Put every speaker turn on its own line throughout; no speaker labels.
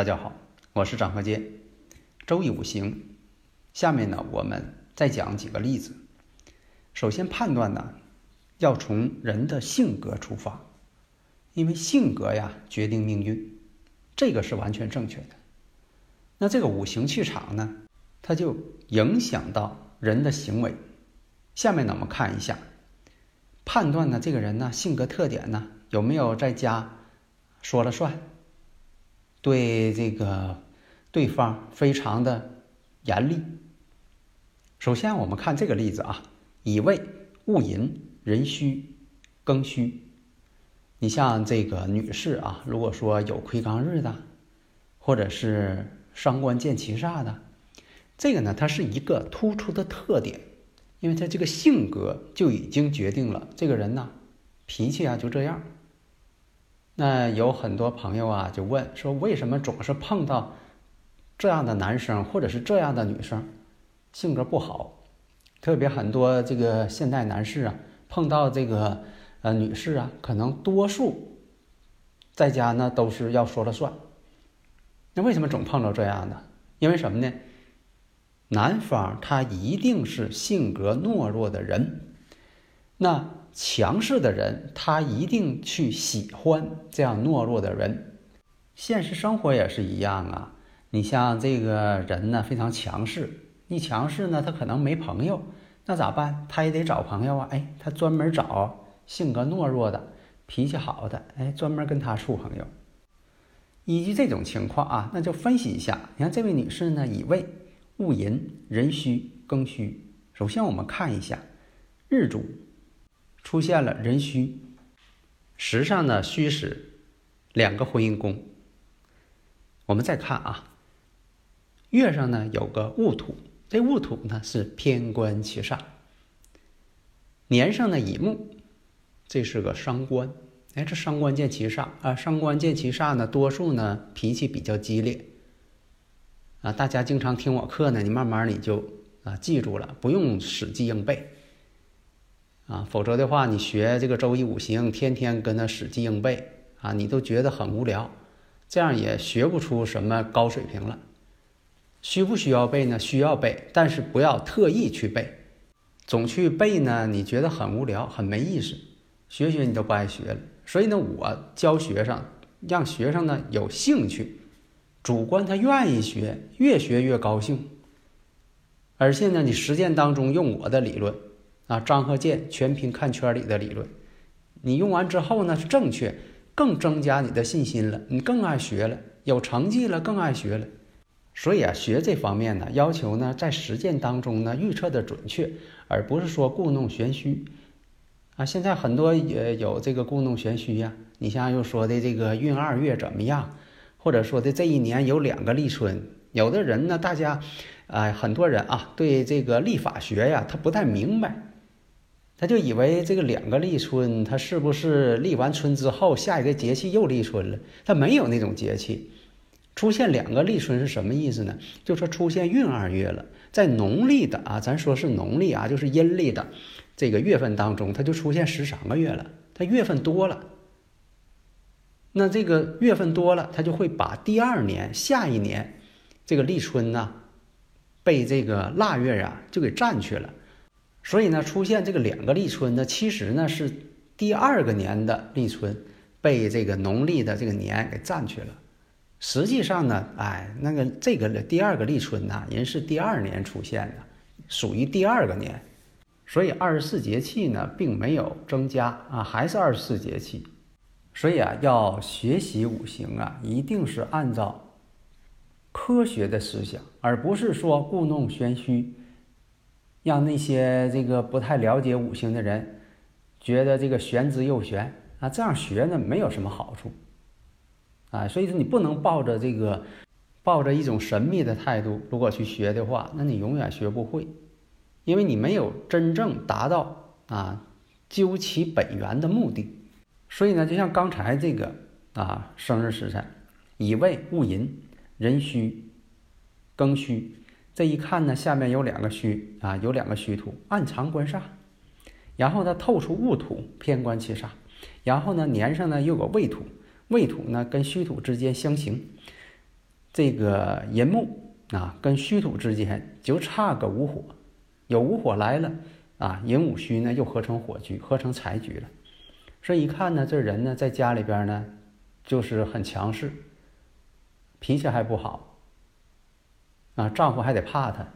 大家好，我是张和杰。周易五行，下面呢我们再讲几个例子。首先判断呢，要从人的性格出发，因为性格呀决定命运，这个是完全正确的。那这个五行气场呢，它就影响到人的行为。下面呢我们看一下，判断呢这个人呢性格特点呢有没有在家说了算。对这个对方非常的严厉。首先，我们看这个例子啊，乙未、戊寅、壬戌、庚戌。你像这个女士啊，如果说有亏刚日的，或者是伤官见七煞的，这个呢，它是一个突出的特点，因为他这个性格就已经决定了这个人呢，脾气啊就这样。那有很多朋友啊，就问说，为什么总是碰到这样的男生或者是这样的女生，性格不好？特别很多这个现代男士啊，碰到这个呃女士啊，可能多数在家呢都是要说了算。那为什么总碰到这样的？因为什么呢？男方他一定是性格懦弱的人，那。强势的人，他一定去喜欢这样懦弱的人。现实生活也是一样啊。你像这个人呢，非常强势，你强势呢，他可能没朋友，那咋办？他也得找朋友啊。哎，他专门找性格懦弱的、脾气好的，哎，专门跟他处朋友。依据这种情况啊，那就分析一下。你看这位女士呢，乙未、戊寅、壬戌、庚戌。首先我们看一下日主。出现了壬戌，时上呢戌时两个婚姻宫。我们再看啊，月上呢有个戊土，这戊土呢是偏官七煞。年上呢乙木，这是个伤官。哎，这伤官见七煞啊，伤官见七煞呢，多数呢脾气比较激烈。啊，大家经常听我课呢，你慢慢你就啊记住了，不用死记硬背。啊，否则的话，你学这个周易五行，天天跟他死记硬背啊，你都觉得很无聊，这样也学不出什么高水平了。需不需要背呢？需要背，但是不要特意去背，总去背呢，你觉得很无聊，很没意思，学学你都不爱学了。所以呢，我教学生，让学生呢有兴趣，主观他愿意学，越学越高兴。而且呢，你实践当中用我的理论。啊，张和建全凭看圈里的理论，你用完之后呢是正确，更增加你的信心了，你更爱学了，有成绩了，更爱学了。所以啊，学这方面呢，要求呢在实践当中呢预测的准确，而不是说故弄玄虚。啊，现在很多也有这个故弄玄虚呀。你像又说的这个运二月怎么样，或者说的这一年有两个立春，有的人呢，大家，哎，很多人啊，对这个历法学呀，他不太明白。他就以为这个两个立春，他是不是立完春之后，下一个节气又立春了？他没有那种节气，出现两个立春是什么意思呢？就说出现闰二月了，在农历的啊，咱说是农历啊，就是阴历的这个月份当中，它就出现十三个月了，它月份多了。那这个月份多了，它就会把第二年、下一年这个立春呢，被这个腊月呀就给占去了。所以呢，出现这个两个立春呢，其实呢是第二个年的立春被这个农历的这个年给占去了。实际上呢，哎，那个这个第二个立春呢，人是第二年出现的，属于第二个年。所以二十四节气呢，并没有增加啊，还是二十四节气。所以啊，要学习五行啊，一定是按照科学的思想，而不是说故弄玄虚，让那些这个不太了解五行的人觉得这个玄之又玄啊，这样学呢没有什么好处啊。所以说你不能抱着这个抱着一种神秘的态度，如果去学的话，那你永远学不会，因为你没有真正达到啊究其本源的目的。所以呢，就像刚才这个啊生日时辰。乙未戊寅，壬戌，庚戌，这一看呢，下面有两个戌啊，有两个戌土暗藏官煞，然后呢透出戊土偏官七煞，然后呢年上呢又有未土，未土呢跟戌土之间相刑，这个寅木啊跟戌土之间就差个午火，有午火来了啊，寅午戌呢又合成火局，合成财局了，所以一看呢，这人呢在家里边呢就是很强势。脾气还不好，啊，丈夫还得怕她，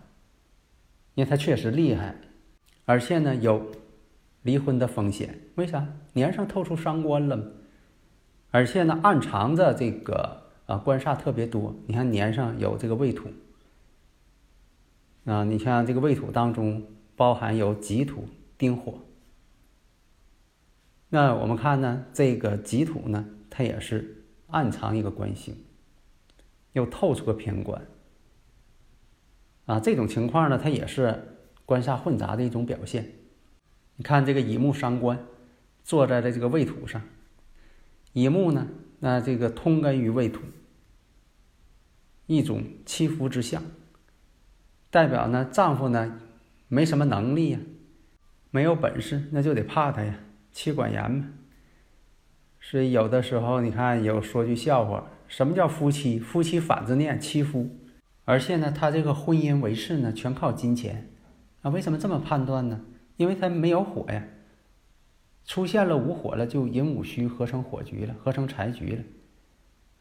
因为她确实厉害，而且呢有离婚的风险。为啥？年上透出伤官了，而且呢暗藏着这个啊官煞特别多。你看年上有这个未土，啊，你像这个未土当中包含有己土、丁火。那我们看呢，这个己土呢，它也是暗藏一个官星。又透出个偏官，啊，这种情况呢，它也是官煞混杂的一种表现。你看这个乙木伤官，坐在了这个未土上，乙木呢，那这个通根于未土，一种欺夫之相，代表呢丈夫呢没什么能力呀，没有本事，那就得怕他呀，妻管严嘛。所以有的时候你看有说句笑话。什么叫夫妻？夫妻反字念妻夫，而且呢，他这个婚姻维持呢，全靠金钱啊。为什么这么判断呢？因为他没有火呀，出现了无火了，就寅午戌合成火局了，合成财局了。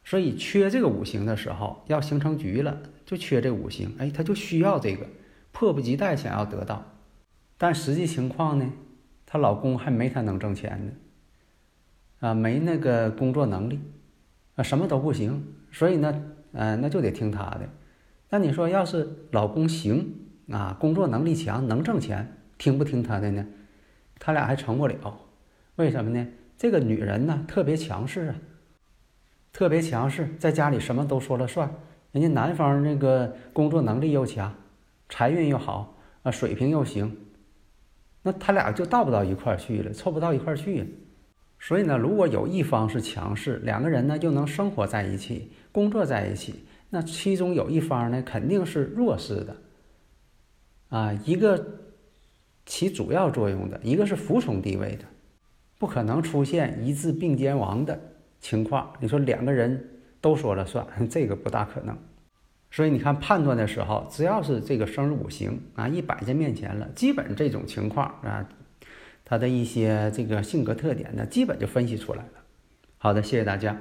所以缺这个五行的时候，要形成局了，就缺这五行，哎，他就需要这个，迫不及待想要得到。但实际情况呢，她老公还没她能挣钱呢，啊，没那个工作能力。啊，什么都不行，所以呢，呃，那就得听他的。那你说，要是老公行啊，工作能力强，能挣钱，听不听他的呢？他俩还成不了。为什么呢？这个女人呢，特别强势啊，特别强势，在家里什么都说了算。人家男方那个工作能力又强，财运又好啊，水平又行，那他俩就到不到一块儿去了，凑不到一块儿去。所以呢，如果有一方是强势，两个人呢又能生活在一起、工作在一起。那其中有一方呢肯定是弱势的，啊，一个起主要作用的，一个是服从地位的，不可能出现一字并肩王的情况。你说两个人都说了算，这个不大可能。所以你看判断的时候，只要是这个生日五行啊一摆在面前了，基本这种情况啊。他的一些这个性格特点呢，基本就分析出来了。好的，谢谢大家。